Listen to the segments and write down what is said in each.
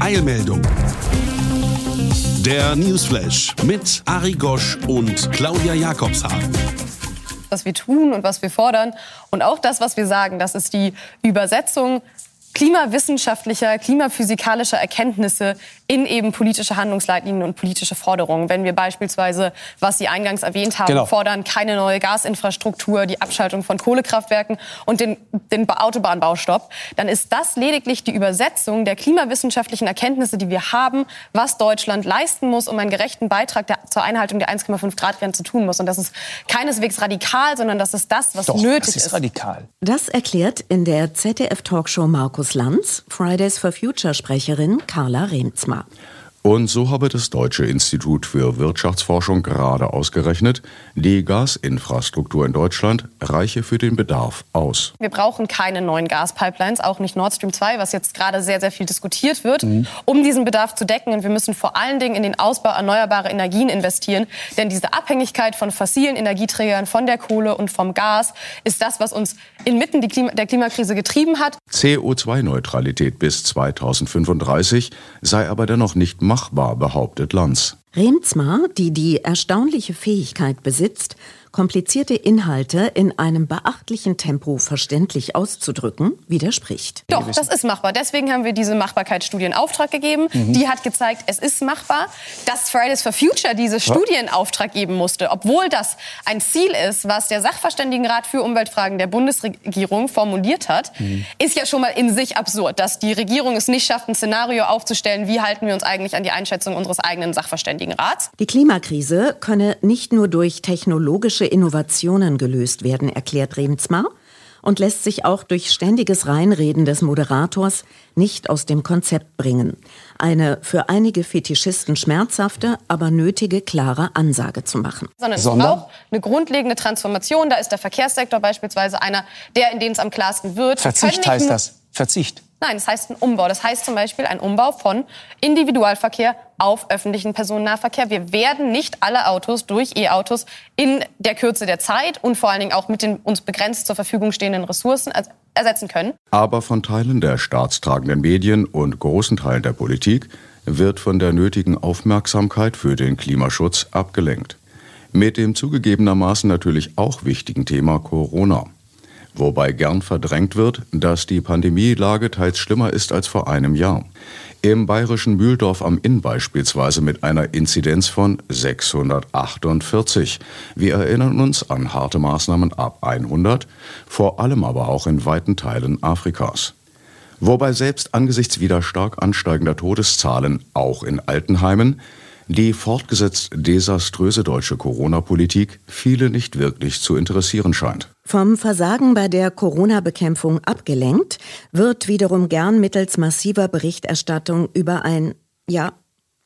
Eilmeldung. Der Newsflash mit Ari Gosch und Claudia Jakobshagen. Was wir tun und was wir fordern und auch das, was wir sagen, das ist die Übersetzung klimawissenschaftlicher, klimaphysikalischer Erkenntnisse in eben politische Handlungsleitlinien und politische Forderungen. Wenn wir beispielsweise, was Sie eingangs erwähnt haben, genau. fordern, keine neue Gasinfrastruktur, die Abschaltung von Kohlekraftwerken und den, den Autobahnbaustopp, dann ist das lediglich die Übersetzung der klimawissenschaftlichen Erkenntnisse, die wir haben, was Deutschland leisten muss, um einen gerechten Beitrag der, zur Einhaltung der 1,5 Grad Grenze tun muss. Und das ist keineswegs radikal, sondern das ist das, was Doch, nötig das ist. radikal. Das erklärt in der ZDF-Talkshow Markus Lanz Fridays for Future Sprecherin Carla Remzma. Und so habe das Deutsche Institut für Wirtschaftsforschung gerade ausgerechnet, die Gasinfrastruktur in Deutschland reiche für den Bedarf aus. Wir brauchen keine neuen Gaspipelines, auch nicht Nord Stream 2, was jetzt gerade sehr, sehr viel diskutiert wird, mhm. um diesen Bedarf zu decken. Und wir müssen vor allen Dingen in den Ausbau erneuerbarer Energien investieren. Denn diese Abhängigkeit von fossilen Energieträgern, von der Kohle und vom Gas, ist das, was uns inmitten der Klimakrise getrieben hat. CO2-Neutralität bis 2035 sei aber dennoch nicht machbar, behauptet Lanz. Remzma, die die erstaunliche Fähigkeit besitzt, komplizierte Inhalte in einem beachtlichen Tempo verständlich auszudrücken, widerspricht. Doch, das ist machbar. Deswegen haben wir diese Machbarkeitsstudie in Auftrag gegeben. Mhm. Die hat gezeigt, es ist machbar. Dass Fridays for Future diese Studie in Auftrag geben musste, obwohl das ein Ziel ist, was der Sachverständigenrat für Umweltfragen der Bundesregierung formuliert hat, mhm. ist ja schon mal in sich absurd, dass die Regierung es nicht schafft, ein Szenario aufzustellen, wie halten wir uns eigentlich an die Einschätzung unseres eigenen Sachverständigenrats. Die Klimakrise könne nicht nur durch technologische technologische Innovationen gelöst werden, erklärt Remzmar und lässt sich auch durch ständiges Reinreden des Moderators nicht aus dem Konzept bringen. Eine für einige Fetischisten schmerzhafte, aber nötige, klare Ansage zu machen. Sondern es braucht eine grundlegende Transformation. Da ist der Verkehrssektor beispielsweise einer, der, in den es am klarsten wird. Verzicht heißt das. Verzicht. Nein, das heißt ein Umbau. Das heißt zum Beispiel ein Umbau von Individualverkehr auf öffentlichen Personennahverkehr. Wir werden nicht alle Autos durch E-Autos in der Kürze der Zeit und vor allen Dingen auch mit den uns begrenzt zur Verfügung stehenden Ressourcen ersetzen können. Aber von Teilen der staatstragenden Medien und großen Teilen der Politik wird von der nötigen Aufmerksamkeit für den Klimaschutz abgelenkt. Mit dem zugegebenermaßen natürlich auch wichtigen Thema Corona wobei gern verdrängt wird, dass die Pandemielage teils schlimmer ist als vor einem Jahr. Im bayerischen Mühldorf am Inn beispielsweise mit einer Inzidenz von 648. Wir erinnern uns an harte Maßnahmen ab 100, vor allem aber auch in weiten Teilen Afrikas. Wobei selbst angesichts wieder stark ansteigender Todeszahlen, auch in Altenheimen, die fortgesetzt desaströse deutsche Corona-Politik viele nicht wirklich zu interessieren scheint. Vom Versagen bei der Corona-Bekämpfung abgelenkt, wird wiederum gern mittels massiver Berichterstattung über ein, ja,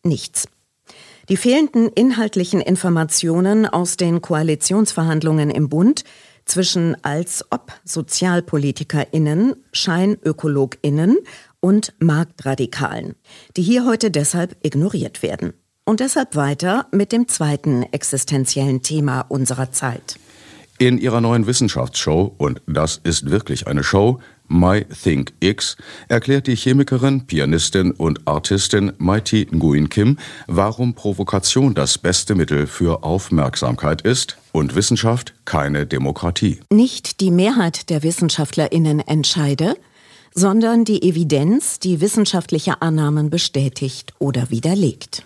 nichts. Die fehlenden inhaltlichen Informationen aus den Koalitionsverhandlungen im Bund zwischen als ob Sozialpolitikerinnen, Scheinökologinnen und Marktradikalen, die hier heute deshalb ignoriert werden. Und deshalb weiter mit dem zweiten existenziellen Thema unserer Zeit. In ihrer neuen Wissenschaftsshow, und das ist wirklich eine Show, My Think X, erklärt die Chemikerin, Pianistin und Artistin Mighty Nguyen Kim, warum Provokation das beste Mittel für Aufmerksamkeit ist und Wissenschaft keine Demokratie. Nicht die Mehrheit der WissenschaftlerInnen entscheide, sondern die Evidenz, die wissenschaftliche Annahmen bestätigt oder widerlegt.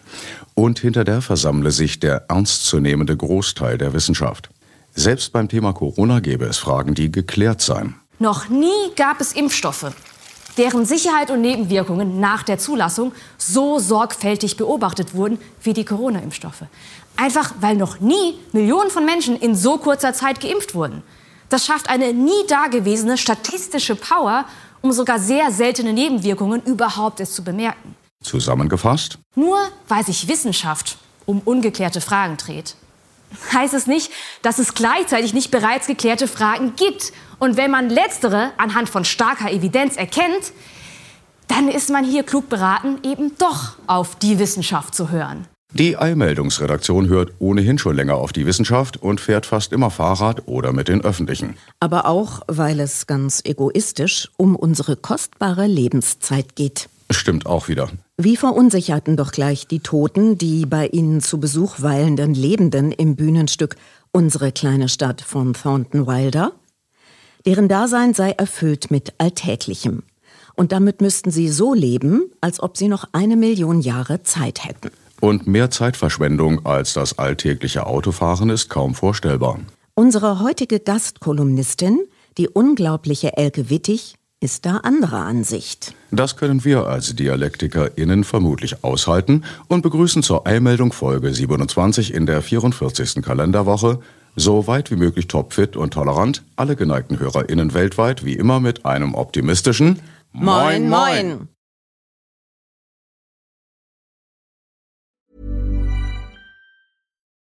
Und hinter der versammle sich der ernstzunehmende Großteil der Wissenschaft. Selbst beim Thema Corona gäbe es Fragen, die geklärt seien. Noch nie gab es Impfstoffe, deren Sicherheit und Nebenwirkungen nach der Zulassung so sorgfältig beobachtet wurden wie die Corona-Impfstoffe. Einfach weil noch nie Millionen von Menschen in so kurzer Zeit geimpft wurden. Das schafft eine nie dagewesene statistische Power, um sogar sehr seltene Nebenwirkungen überhaupt erst zu bemerken. Zusammengefasst? Nur weil sich Wissenschaft um ungeklärte Fragen dreht, heißt es nicht, dass es gleichzeitig nicht bereits geklärte Fragen gibt. Und wenn man letztere anhand von starker Evidenz erkennt, dann ist man hier klug beraten, eben doch auf die Wissenschaft zu hören. Die Eilmeldungsredaktion hört ohnehin schon länger auf die Wissenschaft und fährt fast immer Fahrrad oder mit den Öffentlichen. Aber auch, weil es ganz egoistisch um unsere kostbare Lebenszeit geht. Stimmt auch wieder. Wie verunsicherten doch gleich die Toten, die bei ihnen zu Besuch weilenden Lebenden im Bühnenstück Unsere kleine Stadt von Thornton Wilder? Deren Dasein sei erfüllt mit Alltäglichem. Und damit müssten sie so leben, als ob sie noch eine Million Jahre Zeit hätten. Und mehr Zeitverschwendung als das alltägliche Autofahren ist kaum vorstellbar. Unsere heutige Gastkolumnistin, die unglaubliche Elke Wittig, ist da anderer Ansicht. Das können wir als DialektikerInnen vermutlich aushalten und begrüßen zur Eilmeldung Folge 27 in der 44. Kalenderwoche so weit wie möglich topfit und tolerant alle geneigten HörerInnen weltweit wie immer mit einem optimistischen Moin, moin!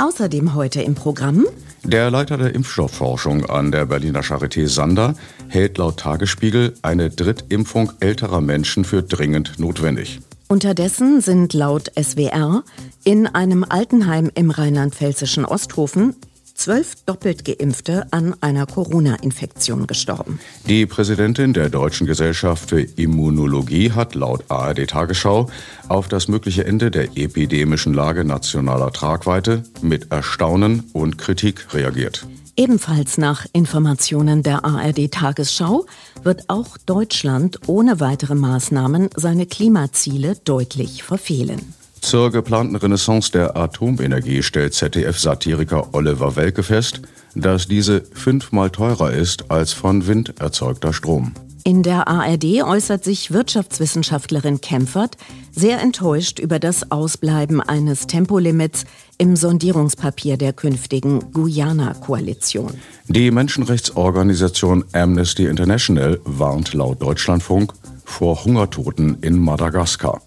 Außerdem heute im Programm Der Leiter der Impfstoffforschung an der Berliner Charité Sander hält laut Tagesspiegel eine Drittimpfung älterer Menschen für dringend notwendig. Unterdessen sind laut SWR in einem Altenheim im rheinland-pfälzischen Osthofen zwölf doppelt Geimpfte an einer Corona-Infektion gestorben. Die Präsidentin der Deutschen Gesellschaft für Immunologie hat laut ARD Tagesschau auf das mögliche Ende der epidemischen Lage nationaler Tragweite mit Erstaunen und Kritik reagiert. Ebenfalls nach Informationen der ARD Tagesschau wird auch Deutschland ohne weitere Maßnahmen seine Klimaziele deutlich verfehlen. Zur geplanten Renaissance der Atomenergie stellt ZDF-Satiriker Oliver Welke fest, dass diese fünfmal teurer ist als von Wind erzeugter Strom. In der ARD äußert sich Wirtschaftswissenschaftlerin Kempfert sehr enttäuscht über das Ausbleiben eines Tempolimits im Sondierungspapier der künftigen Guyana-Koalition. Die Menschenrechtsorganisation Amnesty International warnt laut Deutschlandfunk vor Hungertoten in Madagaskar.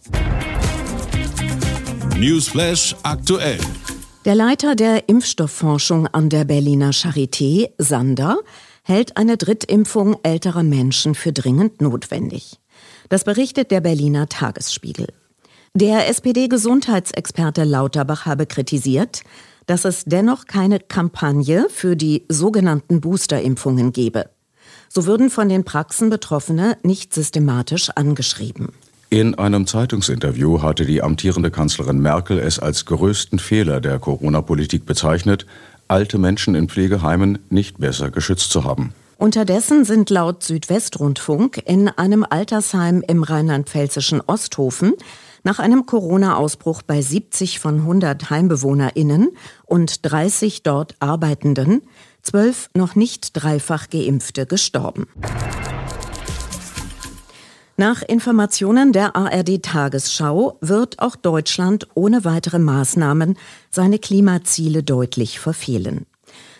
Newsflash aktuell. Der Leiter der Impfstoffforschung an der Berliner Charité, Sander, hält eine Drittimpfung älterer Menschen für dringend notwendig. Das berichtet der Berliner Tagesspiegel. Der SPD-Gesundheitsexperte Lauterbach habe kritisiert, dass es dennoch keine Kampagne für die sogenannten Boosterimpfungen gebe. So würden von den Praxen Betroffene nicht systematisch angeschrieben. In einem Zeitungsinterview hatte die amtierende Kanzlerin Merkel es als größten Fehler der Corona-Politik bezeichnet, alte Menschen in Pflegeheimen nicht besser geschützt zu haben. Unterdessen sind laut Südwestrundfunk in einem Altersheim im rheinland-pfälzischen Osthofen nach einem Corona-Ausbruch bei 70 von 100 HeimbewohnerInnen und 30 dort Arbeitenden zwölf noch nicht dreifach Geimpfte gestorben. Nach Informationen der ARD Tagesschau wird auch Deutschland ohne weitere Maßnahmen seine Klimaziele deutlich verfehlen.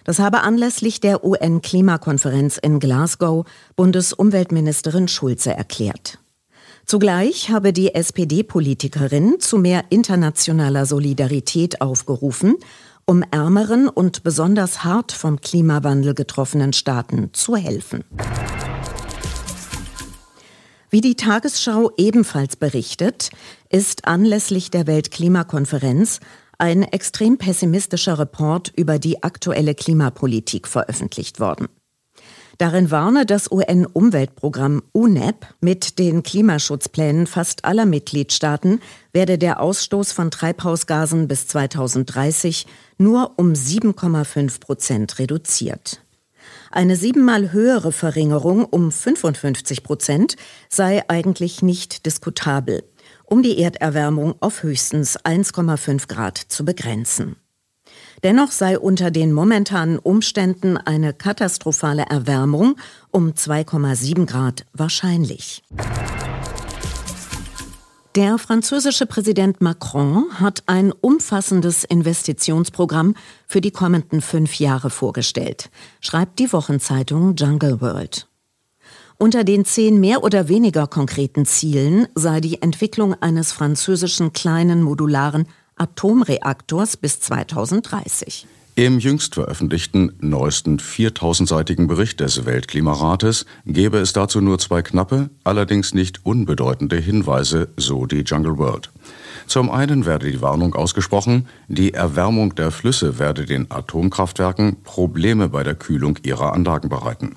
Das habe anlässlich der UN-Klimakonferenz in Glasgow Bundesumweltministerin Schulze erklärt. Zugleich habe die SPD-Politikerin zu mehr internationaler Solidarität aufgerufen, um ärmeren und besonders hart vom Klimawandel getroffenen Staaten zu helfen. Wie die Tagesschau ebenfalls berichtet, ist anlässlich der Weltklimakonferenz ein extrem pessimistischer Report über die aktuelle Klimapolitik veröffentlicht worden. Darin warne das UN-Umweltprogramm UNEP mit den Klimaschutzplänen fast aller Mitgliedstaaten werde der Ausstoß von Treibhausgasen bis 2030 nur um 7,5 Prozent reduziert. Eine siebenmal höhere Verringerung um 55 Prozent sei eigentlich nicht diskutabel, um die Erderwärmung auf höchstens 1,5 Grad zu begrenzen. Dennoch sei unter den momentanen Umständen eine katastrophale Erwärmung um 2,7 Grad wahrscheinlich. Der französische Präsident Macron hat ein umfassendes Investitionsprogramm für die kommenden fünf Jahre vorgestellt, schreibt die Wochenzeitung Jungle World. Unter den zehn mehr oder weniger konkreten Zielen sei die Entwicklung eines französischen kleinen modularen Atomreaktors bis 2030. Im jüngst veröffentlichten neuesten 4000-seitigen Bericht des Weltklimarates gäbe es dazu nur zwei knappe, allerdings nicht unbedeutende Hinweise, so die Jungle World. Zum einen werde die Warnung ausgesprochen, die Erwärmung der Flüsse werde den Atomkraftwerken Probleme bei der Kühlung ihrer Anlagen bereiten.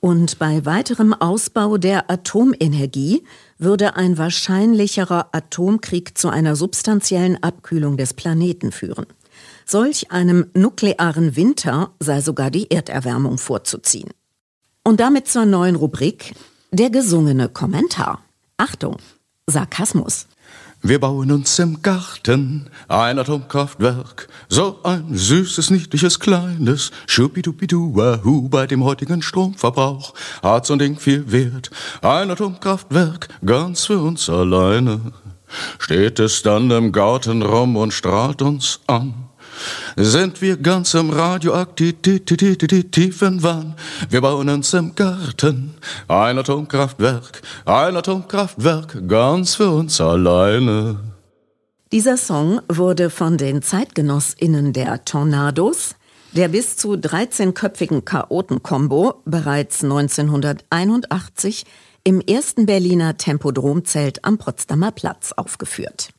Und bei weiterem Ausbau der Atomenergie würde ein wahrscheinlicherer Atomkrieg zu einer substanziellen Abkühlung des Planeten führen. Solch einem nuklearen Winter sei sogar die Erderwärmung vorzuziehen. Und damit zur neuen Rubrik Der gesungene Kommentar. Achtung, Sarkasmus. Wir bauen uns im Garten ein Atomkraftwerk, so ein süßes, niedliches, kleines, schubidubidu-wahoo bei dem heutigen Stromverbrauch hat so ein Ding viel Wert. Ein Atomkraftwerk, ganz für uns alleine, steht es dann im Garten rum und strahlt uns an sind wir ganz im radioaktiven Wahn. Wir bauen uns im Garten ein Atomkraftwerk, ein Atomkraftwerk, ganz für uns alleine. Dieser Song wurde von den ZeitgenossInnen der Tornados, der bis zu 13-köpfigen Chaoten-Kombo, bereits 1981 im ersten Berliner Tempodromzelt am Potsdamer Platz aufgeführt.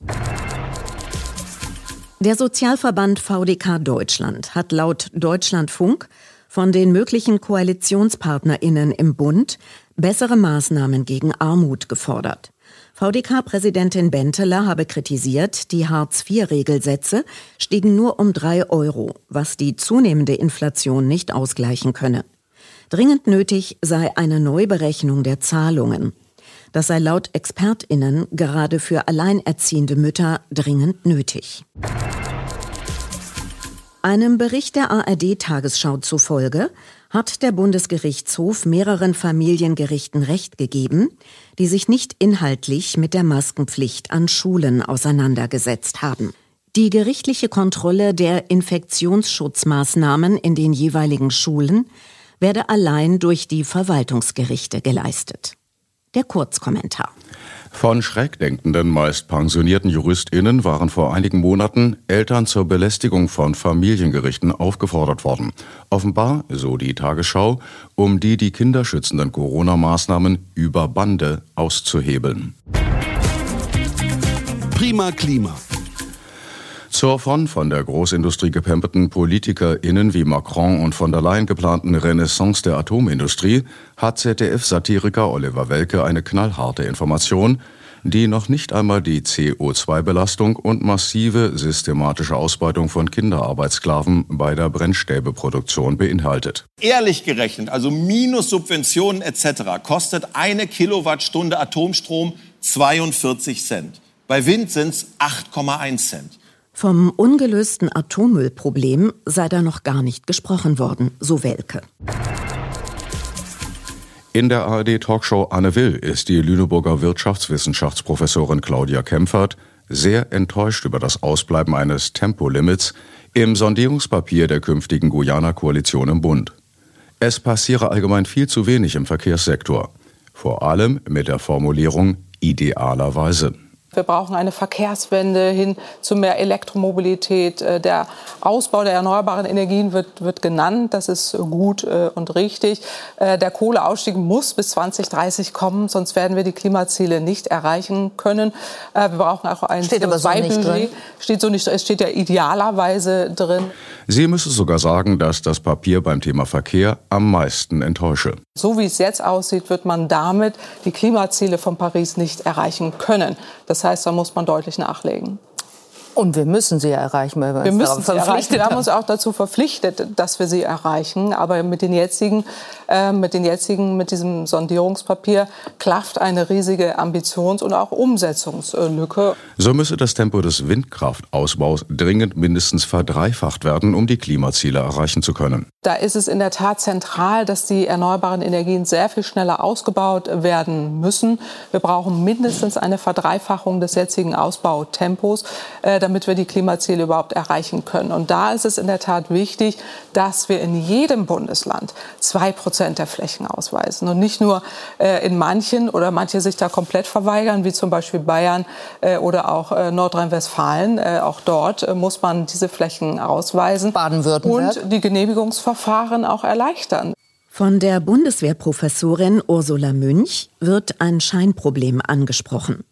Der Sozialverband VDK Deutschland hat laut Deutschlandfunk von den möglichen Koalitionspartnerinnen im Bund bessere Maßnahmen gegen Armut gefordert. VDK-Präsidentin Benteler habe kritisiert, die Hartz-IV-Regelsätze stiegen nur um drei Euro, was die zunehmende Inflation nicht ausgleichen könne. Dringend nötig sei eine Neuberechnung der Zahlungen. Das sei laut Expertinnen gerade für alleinerziehende Mütter dringend nötig. Einem Bericht der ARD Tagesschau zufolge hat der Bundesgerichtshof mehreren Familiengerichten Recht gegeben, die sich nicht inhaltlich mit der Maskenpflicht an Schulen auseinandergesetzt haben. Die gerichtliche Kontrolle der Infektionsschutzmaßnahmen in den jeweiligen Schulen werde allein durch die Verwaltungsgerichte geleistet. Der Kurzkommentar. Von schrägdenkenden, meist pensionierten JuristInnen waren vor einigen Monaten Eltern zur Belästigung von Familiengerichten aufgefordert worden. Offenbar, so die Tagesschau, um die die kinderschützenden Corona-Maßnahmen über Bande auszuhebeln. Prima Klima. Zur von von der Großindustrie gepemperten PolitikerInnen wie Macron und von der Leyen geplanten Renaissance der Atomindustrie hat ZDF-Satiriker Oliver Welke eine knallharte Information, die noch nicht einmal die CO2-Belastung und massive systematische Ausbeutung von Kinderarbeitssklaven bei der Brennstäbeproduktion beinhaltet. Ehrlich gerechnet, also minus Subventionen etc., kostet eine Kilowattstunde Atomstrom 42 Cent. Bei Wind sind es 8,1 Cent. Vom ungelösten Atommüllproblem sei da noch gar nicht gesprochen worden, so Welke. In der ARD-Talkshow Anne Will ist die Lüneburger Wirtschaftswissenschaftsprofessorin Claudia Kempfert sehr enttäuscht über das Ausbleiben eines Tempolimits im Sondierungspapier der künftigen Guyana-Koalition im Bund. Es passiere allgemein viel zu wenig im Verkehrssektor, vor allem mit der Formulierung idealerweise. Wir brauchen eine Verkehrswende hin zu mehr Elektromobilität. Äh, der Ausbau der erneuerbaren Energien wird, wird genannt. Das ist gut äh, und richtig. Äh, der Kohleausstieg muss bis 2030 kommen, sonst werden wir die Klimaziele nicht erreichen können. Wir brauchen auch ein steht aber so nicht drin. Steht so nicht, es steht ja idealerweise drin. Sie müsse sogar sagen, dass das Papier beim Thema Verkehr am meisten enttäusche. So wie es jetzt aussieht, wird man damit die Klimaziele von Paris nicht erreichen können. Das heißt, da muss man deutlich nachlegen. Und wir müssen sie erreichen, weil wir, wir müssen sie erreichen. Wir haben uns auch dazu verpflichtet, dass wir sie erreichen. Aber mit den jetzigen, äh, mit den jetzigen, mit diesem Sondierungspapier klafft eine riesige Ambitions- und auch Umsetzungslücke. So müsse das Tempo des Windkraftausbaus dringend mindestens verdreifacht werden, um die Klimaziele erreichen zu können. Da ist es in der Tat zentral, dass die erneuerbaren Energien sehr viel schneller ausgebaut werden müssen. Wir brauchen mindestens eine Verdreifachung des jetzigen Ausbautempos. Äh, damit wir die Klimaziele überhaupt erreichen können. Und da ist es in der Tat wichtig, dass wir in jedem Bundesland zwei Prozent der Flächen ausweisen und nicht nur äh, in manchen oder manche sich da komplett verweigern, wie zum Beispiel Bayern äh, oder auch äh, Nordrhein-Westfalen. Äh, auch dort äh, muss man diese Flächen ausweisen Baden-Württemberg und die Genehmigungsverfahren auch erleichtern. Von der Bundeswehrprofessorin Ursula Münch wird ein Scheinproblem angesprochen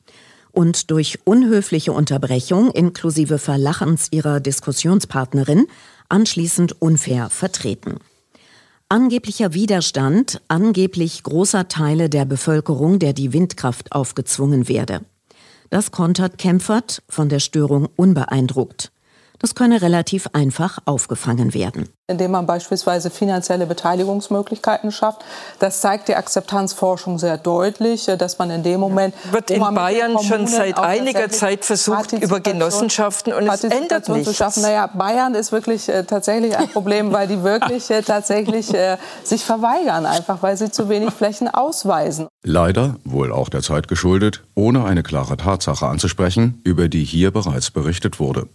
und durch unhöfliche Unterbrechung inklusive Verlachens ihrer Diskussionspartnerin anschließend unfair vertreten. Angeblicher Widerstand angeblich großer Teile der Bevölkerung, der die Windkraft aufgezwungen werde. Das kontert Kempfert von der Störung unbeeindruckt. Das könne relativ einfach aufgefangen werden. Indem man beispielsweise finanzielle Beteiligungsmöglichkeiten schafft. Das zeigt die Akzeptanzforschung sehr deutlich, dass man in dem Moment. Wird in Bayern schon seit einiger Zeit versucht, über Genossenschaften und es ändert nichts. Zu schaffen. Naja, Bayern ist wirklich äh, tatsächlich ein Problem, weil die wirklich äh, tatsächlich äh, sich verweigern, einfach weil sie zu wenig Flächen ausweisen. Leider, wohl auch der Zeit geschuldet, ohne eine klare Tatsache anzusprechen, über die hier bereits berichtet wurde.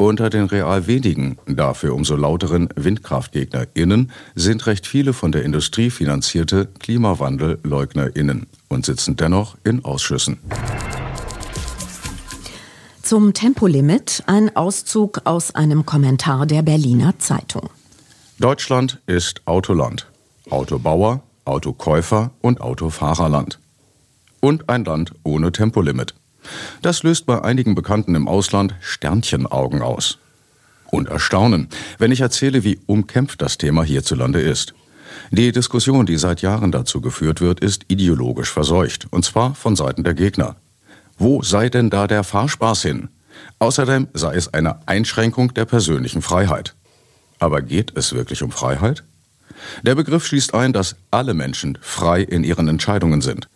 Unter den real wenigen, dafür umso lauteren WindkraftgegnerInnen sind recht viele von der Industrie finanzierte KlimawandelleugnerInnen und sitzen dennoch in Ausschüssen. Zum Tempolimit ein Auszug aus einem Kommentar der Berliner Zeitung. Deutschland ist Autoland. Autobauer, Autokäufer und Autofahrerland. Und ein Land ohne Tempolimit. Das löst bei einigen Bekannten im Ausland Sternchenaugen aus. Und Erstaunen, wenn ich erzähle, wie umkämpft das Thema hierzulande ist. Die Diskussion, die seit Jahren dazu geführt wird, ist ideologisch verseucht, und zwar von Seiten der Gegner. Wo sei denn da der Fahrspaß hin? Außerdem sei es eine Einschränkung der persönlichen Freiheit. Aber geht es wirklich um Freiheit? Der Begriff schließt ein, dass alle Menschen frei in ihren Entscheidungen sind.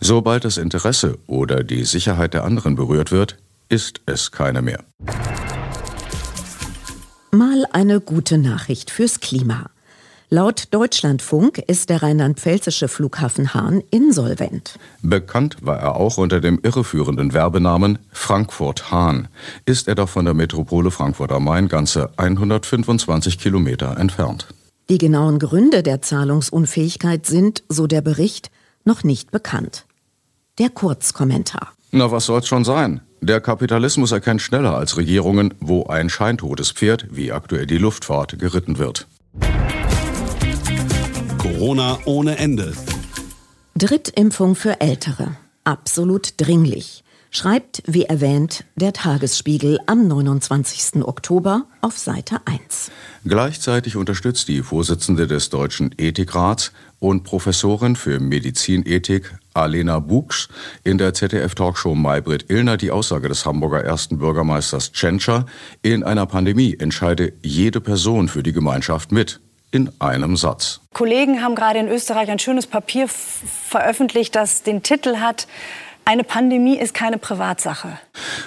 Sobald das Interesse oder die Sicherheit der anderen berührt wird, ist es keine mehr. Mal eine gute Nachricht fürs Klima. Laut Deutschlandfunk ist der rheinland-pfälzische Flughafen Hahn insolvent. Bekannt war er auch unter dem irreführenden Werbenamen Frankfurt Hahn. Ist er doch von der Metropole Frankfurt am Main ganze 125 Kilometer entfernt. Die genauen Gründe der Zahlungsunfähigkeit sind, so der Bericht, noch nicht bekannt. Der Kurzkommentar. Na, was soll's schon sein? Der Kapitalismus erkennt schneller als Regierungen, wo ein scheintotes Pferd, wie aktuell die Luftfahrt, geritten wird. Corona ohne Ende. Drittimpfung für Ältere. Absolut dringlich schreibt, wie erwähnt, der Tagesspiegel am 29. Oktober auf Seite 1. Gleichzeitig unterstützt die Vorsitzende des Deutschen Ethikrats und Professorin für Medizinethik Alena Buchs in der ZDF-Talkshow Maybrit Illner die Aussage des Hamburger ersten Bürgermeisters Tschentscher, in einer Pandemie entscheide jede Person für die Gemeinschaft mit in einem Satz. Kollegen haben gerade in Österreich ein schönes Papier veröffentlicht, das den Titel hat eine Pandemie ist keine Privatsache.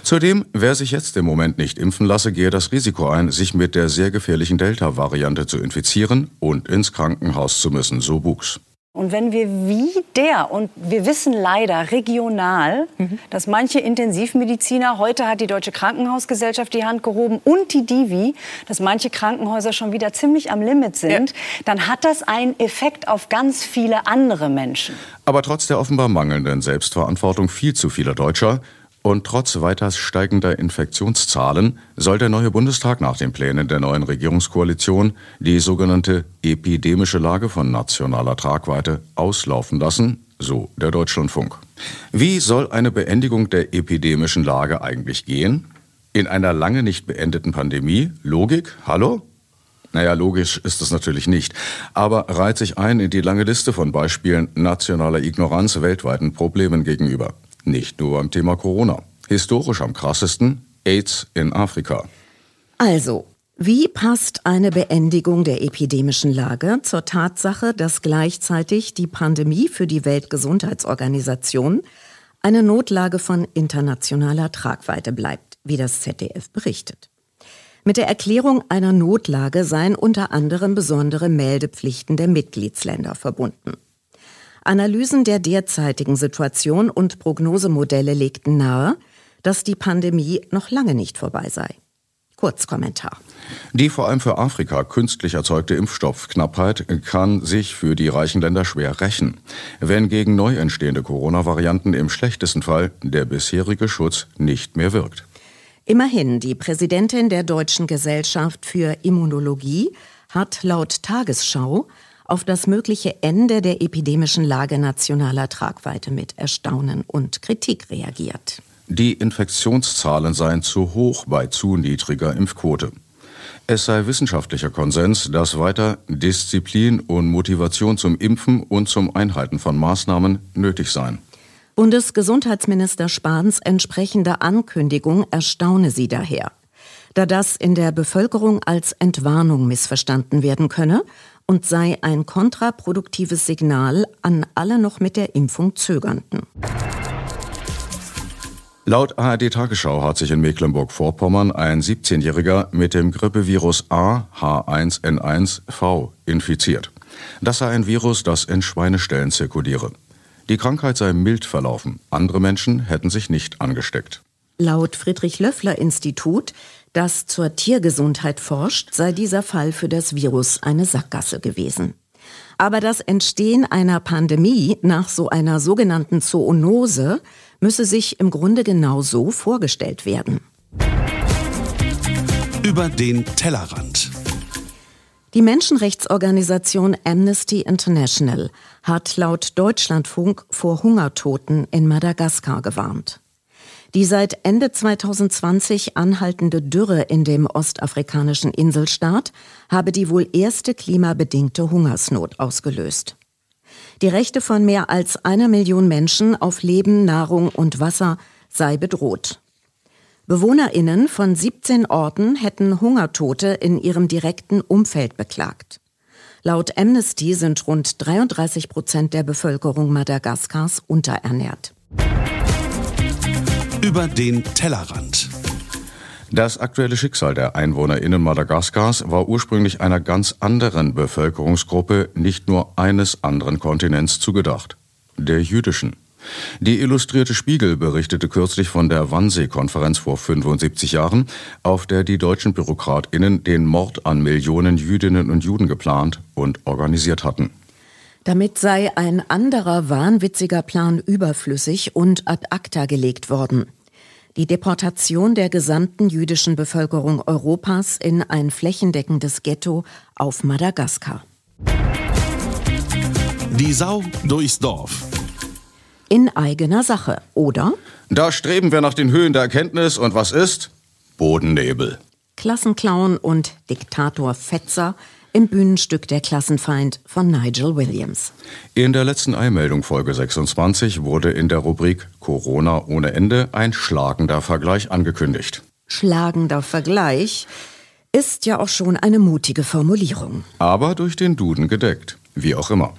Zudem, wer sich jetzt im Moment nicht impfen lasse, gehe das Risiko ein, sich mit der sehr gefährlichen Delta-Variante zu infizieren und ins Krankenhaus zu müssen, so Buchs. Und wenn wir wie der, und wir wissen leider regional, mhm. dass manche Intensivmediziner, heute hat die Deutsche Krankenhausgesellschaft die Hand gehoben und die Divi, dass manche Krankenhäuser schon wieder ziemlich am Limit sind, ja. dann hat das einen Effekt auf ganz viele andere Menschen. Aber trotz der offenbar mangelnden Selbstverantwortung viel zu vieler Deutscher Und trotz weiter steigender Infektionszahlen soll der neue Bundestag nach den Plänen der neuen Regierungskoalition die sogenannte epidemische Lage von nationaler Tragweite auslaufen lassen, so der Deutschlandfunk. Wie soll eine Beendigung der epidemischen Lage eigentlich gehen? In einer lange nicht beendeten Pandemie? Logik? Hallo? Naja, logisch ist es natürlich nicht, aber reiht sich ein in die lange Liste von Beispielen nationaler Ignoranz weltweiten Problemen gegenüber. Nicht nur beim Thema Corona. Historisch am krassesten AIDS in Afrika. Also, wie passt eine Beendigung der epidemischen Lage zur Tatsache, dass gleichzeitig die Pandemie für die Weltgesundheitsorganisation eine Notlage von internationaler Tragweite bleibt, wie das ZDF berichtet? Mit der Erklärung einer Notlage seien unter anderem besondere Meldepflichten der Mitgliedsländer verbunden. Analysen der derzeitigen Situation und Prognosemodelle legten nahe, dass die Pandemie noch lange nicht vorbei sei. Kurzkommentar. Die vor allem für Afrika künstlich erzeugte Impfstoffknappheit kann sich für die reichen Länder schwer rächen, wenn gegen neu entstehende Corona-Varianten im schlechtesten Fall der bisherige Schutz nicht mehr wirkt. Immerhin, die Präsidentin der Deutschen Gesellschaft für Immunologie hat laut Tagesschau auf das mögliche Ende der epidemischen Lage nationaler Tragweite mit Erstaunen und Kritik reagiert. Die Infektionszahlen seien zu hoch bei zu niedriger Impfquote. Es sei wissenschaftlicher Konsens, dass weiter Disziplin und Motivation zum Impfen und zum Einhalten von Maßnahmen nötig seien. Bundesgesundheitsminister Spahns entsprechende Ankündigung erstaune sie daher, da das in der Bevölkerung als Entwarnung missverstanden werden könne und sei ein kontraproduktives Signal an alle noch mit der Impfung Zögernden. Laut ARD Tagesschau hat sich in Mecklenburg-Vorpommern ein 17-Jähriger mit dem Grippevirus AH1N1V infiziert. Das sei ein Virus, das in Schweineställen zirkuliere. Die Krankheit sei mild verlaufen. Andere Menschen hätten sich nicht angesteckt. Laut Friedrich Löffler Institut das zur Tiergesundheit forscht, sei dieser Fall für das Virus eine Sackgasse gewesen. Aber das Entstehen einer Pandemie nach so einer sogenannten Zoonose müsse sich im Grunde genau so vorgestellt werden. Über den Tellerrand. Die Menschenrechtsorganisation Amnesty International hat laut Deutschlandfunk vor Hungertoten in Madagaskar gewarnt. Die seit Ende 2020 anhaltende Dürre in dem ostafrikanischen Inselstaat habe die wohl erste klimabedingte Hungersnot ausgelöst. Die Rechte von mehr als einer Million Menschen auf Leben, Nahrung und Wasser sei bedroht. Bewohnerinnen von 17 Orten hätten Hungertote in ihrem direkten Umfeld beklagt. Laut Amnesty sind rund 33 Prozent der Bevölkerung Madagaskars unterernährt über den Tellerrand. Das aktuelle Schicksal der EinwohnerInnen Madagaskars war ursprünglich einer ganz anderen Bevölkerungsgruppe, nicht nur eines anderen Kontinents zugedacht, der jüdischen. Die Illustrierte Spiegel berichtete kürzlich von der Wannsee-Konferenz vor 75 Jahren, auf der die deutschen BürokratInnen den Mord an Millionen Jüdinnen und Juden geplant und organisiert hatten. Damit sei ein anderer wahnwitziger Plan überflüssig und ad acta gelegt worden die Deportation der gesamten jüdischen Bevölkerung Europas in ein flächendeckendes Ghetto auf Madagaskar. Die Sau durchs Dorf. In eigener Sache, oder? Da streben wir nach den Höhen der Erkenntnis und was ist? Bodennebel. Klassenclown und Diktator Fetzer im Bühnenstück Der Klassenfeind von Nigel Williams. In der letzten Eilmeldung Folge 26 wurde in der Rubrik Corona ohne Ende ein schlagender Vergleich angekündigt. Schlagender Vergleich ist ja auch schon eine mutige Formulierung. Aber durch den Duden gedeckt. Wie auch immer.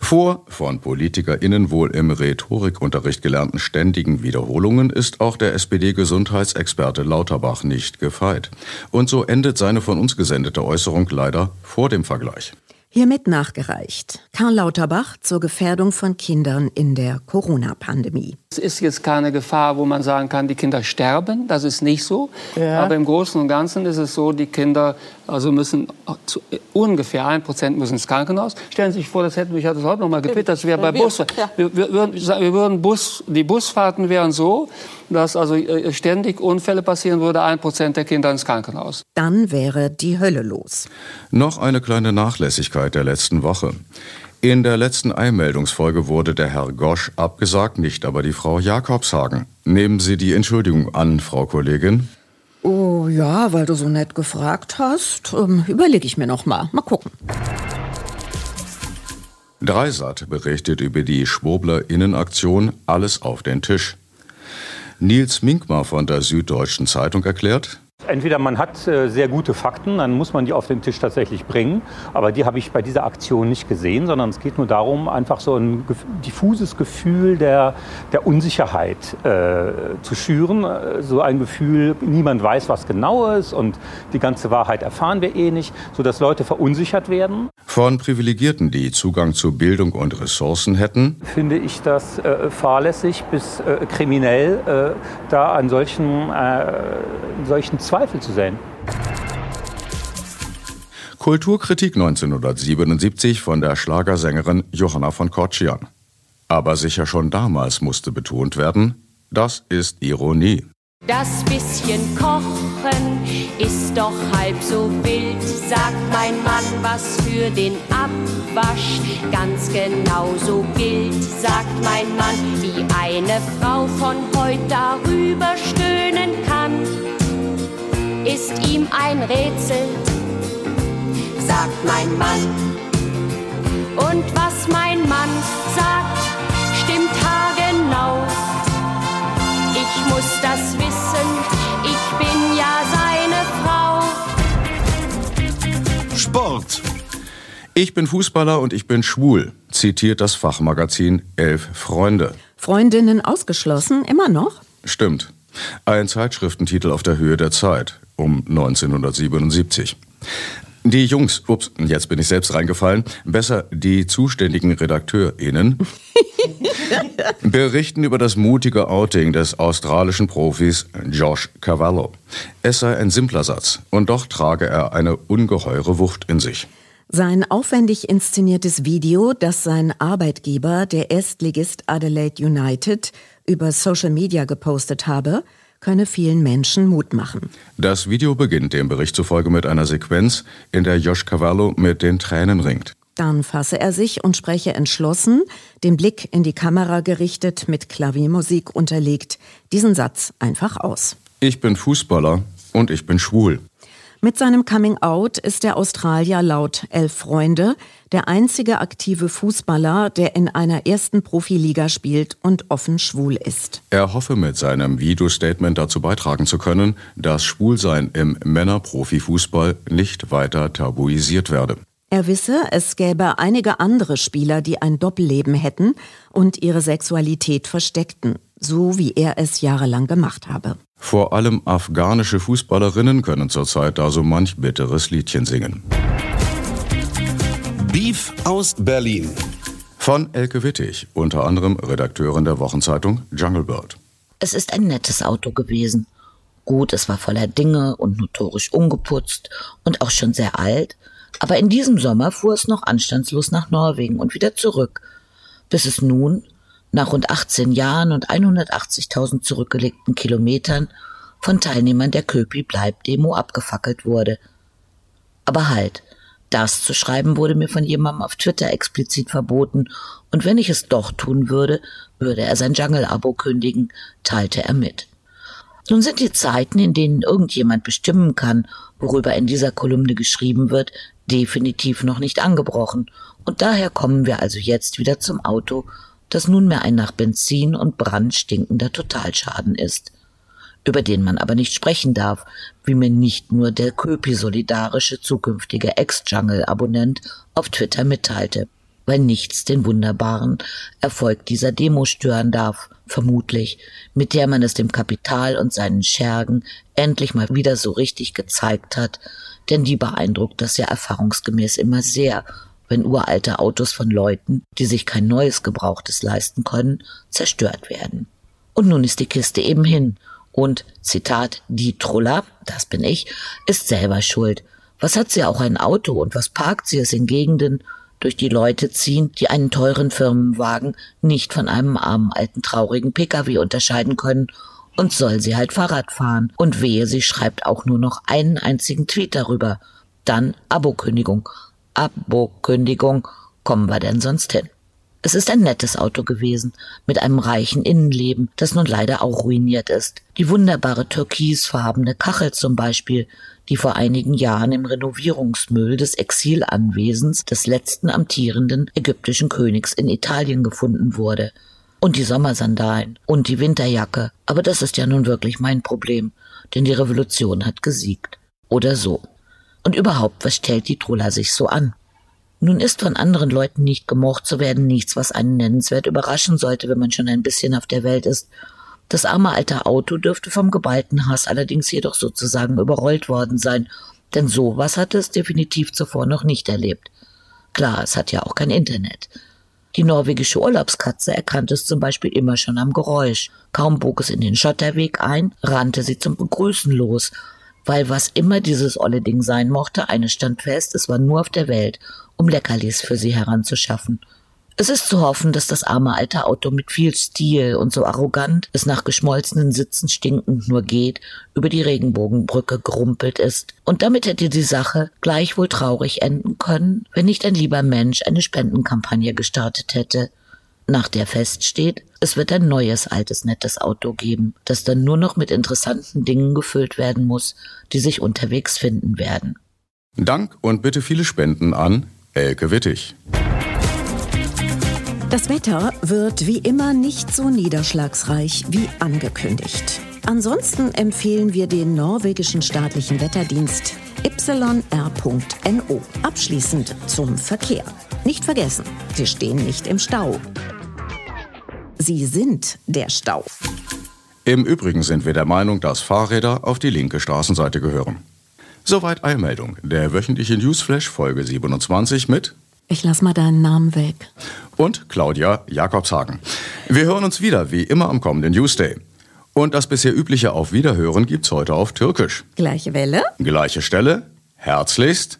Vor von PolitikerInnen wohl im Rhetorikunterricht gelernten ständigen Wiederholungen ist auch der SPD-Gesundheitsexperte Lauterbach nicht gefeit. Und so endet seine von uns gesendete Äußerung leider vor dem Vergleich. Hiermit nachgereicht. Karl Lauterbach zur Gefährdung von Kindern in der Corona-Pandemie. Es ist jetzt keine Gefahr, wo man sagen kann, die Kinder sterben. Das ist nicht so. Ja. Aber im Großen und Ganzen ist es so, die Kinder also müssen zu, ungefähr ein Prozent müssen ins Krankenhaus. Stellen Sie sich vor, das hätten wir, ich hatte es heute noch mal getwittert, das wäre bei Bus. Wir, wir, würden, wir würden Bus, die Busfahrten wären so, dass also äh, ständig Unfälle passieren würde, ein Prozent der Kinder ins Krankenhaus. Dann wäre die Hölle los. Noch eine kleine Nachlässigkeit der letzten Woche. In der letzten Einmeldungsfolge wurde der Herr Gosch abgesagt, nicht aber die Frau Jakobshagen. Nehmen Sie die Entschuldigung an, Frau Kollegin. Oh ja, weil du so nett gefragt hast, ähm, überlege ich mir noch mal. Mal gucken. Dreisat berichtet über die Schwurbler-Innenaktion Alles auf den Tisch. Nils Minkmar von der Süddeutschen Zeitung erklärt, Entweder man hat äh, sehr gute Fakten, dann muss man die auf den Tisch tatsächlich bringen. Aber die habe ich bei dieser Aktion nicht gesehen, sondern es geht nur darum, einfach so ein diffuses Gefühl der, der Unsicherheit äh, zu schüren. Äh, so ein Gefühl, niemand weiß, was genau ist und die ganze Wahrheit erfahren wir eh nicht, sodass Leute verunsichert werden. Von Privilegierten, die Zugang zu Bildung und Ressourcen hätten, finde ich das äh, fahrlässig bis äh, kriminell, äh, da an solchen, solchen Zweifel zu sehen. Kulturkritik 1977 von der Schlagersängerin Johanna von Kortschian. Aber sicher schon damals musste betont werden, das ist Ironie. Das bisschen Kochen ist doch halb so wild, sagt mein Mann, was für den Abwasch ganz genauso gilt, sagt mein Mann, wie eine Frau von heute darüber stöhnen kann ist ihm ein Rätsel, sagt mein Mann. Und was mein Mann sagt, stimmt haargenau. Ich muss das wissen, ich bin ja seine Frau. Sport. Ich bin Fußballer und ich bin schwul, zitiert das Fachmagazin Elf Freunde. Freundinnen ausgeschlossen, immer noch? Stimmt. Ein Zeitschriftentitel auf der Höhe der Zeit um 1977. Die Jungs, ups, jetzt bin ich selbst reingefallen, besser die zuständigen RedakteurInnen, berichten über das mutige Outing des australischen Profis Josh Cavallo. Es sei ein simpler Satz und doch trage er eine ungeheure Wucht in sich. Sein aufwendig inszeniertes Video, das sein Arbeitgeber, der Erstligist Adelaide United, über Social Media gepostet habe, könne vielen Menschen Mut machen. Das Video beginnt dem Bericht zufolge mit einer Sequenz, in der Josh Cavallo mit den Tränen ringt. Dann fasse er sich und spreche entschlossen, den Blick in die Kamera gerichtet, mit Klaviermusik unterlegt, diesen Satz einfach aus. Ich bin Fußballer und ich bin schwul. Mit seinem Coming-out ist der Australier laut Elf Freunde der einzige aktive Fußballer, der in einer ersten Profiliga spielt und offen schwul ist. Er hoffe mit seinem Videostatement dazu beitragen zu können, dass Schwulsein im Männerprofifußball nicht weiter tabuisiert werde. Er wisse, es gäbe einige andere Spieler, die ein Doppelleben hätten und ihre Sexualität versteckten, so wie er es jahrelang gemacht habe. Vor allem afghanische Fußballerinnen können zurzeit da so manch bitteres Liedchen singen. Beef aus Berlin. Von Elke Wittig, unter anderem Redakteurin der Wochenzeitung Jungle Bird. Es ist ein nettes Auto gewesen. Gut, es war voller Dinge und notorisch ungeputzt und auch schon sehr alt, aber in diesem Sommer fuhr es noch anstandslos nach Norwegen und wieder zurück, bis es nun nach rund 18 Jahren und 180.000 zurückgelegten Kilometern von Teilnehmern der Köpi Bleib Demo abgefackelt wurde. Aber halt, das zu schreiben wurde mir von jemandem auf Twitter explizit verboten, und wenn ich es doch tun würde, würde er sein Jungle-Abo kündigen, teilte er mit. Nun sind die Zeiten, in denen irgendjemand bestimmen kann, worüber in dieser Kolumne geschrieben wird, definitiv noch nicht angebrochen, und daher kommen wir also jetzt wieder zum Auto das nunmehr ein nach Benzin und Brand stinkender Totalschaden ist, über den man aber nicht sprechen darf, wie mir nicht nur der Köpi-solidarische zukünftige Ex-Jungle-Abonnent auf Twitter mitteilte, weil nichts den wunderbaren Erfolg dieser Demo stören darf, vermutlich, mit der man es dem Kapital und seinen Schergen endlich mal wieder so richtig gezeigt hat, denn die beeindruckt das ja erfahrungsgemäß immer sehr, wenn uralte Autos von Leuten, die sich kein neues Gebrauchtes leisten können, zerstört werden. Und nun ist die Kiste eben hin. Und, Zitat, die Trulla, das bin ich, ist selber schuld. Was hat sie auch ein Auto und was parkt sie es in Gegenden, durch die Leute ziehen, die einen teuren Firmenwagen nicht von einem armen alten traurigen Pkw unterscheiden können und soll sie halt Fahrrad fahren. Und wehe, sie schreibt auch nur noch einen einzigen Tweet darüber. Dann Abokündigung. Abokündigung. Kommen wir denn sonst hin? Es ist ein nettes Auto gewesen, mit einem reichen Innenleben, das nun leider auch ruiniert ist. Die wunderbare türkisfarbene Kachel zum Beispiel, die vor einigen Jahren im Renovierungsmüll des Exilanwesens des letzten amtierenden ägyptischen Königs in Italien gefunden wurde. Und die Sommersandalen und die Winterjacke. Aber das ist ja nun wirklich mein Problem, denn die Revolution hat gesiegt. Oder so. Und überhaupt, was stellt die Trulla sich so an? Nun ist von anderen Leuten nicht gemocht zu werden nichts, was einen nennenswert überraschen sollte, wenn man schon ein bisschen auf der Welt ist. Das arme alte Auto dürfte vom geballten Hass allerdings jedoch sozusagen überrollt worden sein, denn sowas hatte es definitiv zuvor noch nicht erlebt. Klar, es hat ja auch kein Internet. Die norwegische Urlaubskatze erkannte es zum Beispiel immer schon am Geräusch. Kaum bog es in den Schotterweg ein, rannte sie zum Begrüßen los, weil was immer dieses olle Ding sein mochte, eines stand fest, es war nur auf der Welt um Leckerlis für sie heranzuschaffen. Es ist zu hoffen, dass das arme alte Auto mit viel Stil und so arrogant es nach geschmolzenen Sitzen stinkend nur geht, über die Regenbogenbrücke gerumpelt ist. Und damit hätte die Sache gleichwohl traurig enden können, wenn nicht ein lieber Mensch eine Spendenkampagne gestartet hätte, nach der feststeht, es wird ein neues altes nettes Auto geben, das dann nur noch mit interessanten Dingen gefüllt werden muss, die sich unterwegs finden werden. Dank und bitte viele Spenden an Elke Wittig. Das Wetter wird wie immer nicht so niederschlagsreich wie angekündigt. Ansonsten empfehlen wir den norwegischen staatlichen Wetterdienst yr.no. Abschließend zum Verkehr. Nicht vergessen, Sie stehen nicht im Stau. Sie sind der Stau. Im Übrigen sind wir der Meinung, dass Fahrräder auf die linke Straßenseite gehören. Soweit Eilmeldung, der wöchentliche Newsflash Folge 27 mit Ich lass mal deinen Namen weg. Und Claudia Jakobshagen. Wir hören uns wieder, wie immer am kommenden Newsday. Und das bisher übliche Auf Wiederhören gibt's heute auf Türkisch. Gleiche Welle. Gleiche Stelle. Herzlichst.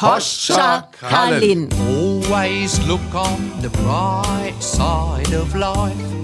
Hoşça kalın. Always look on the bright side of life.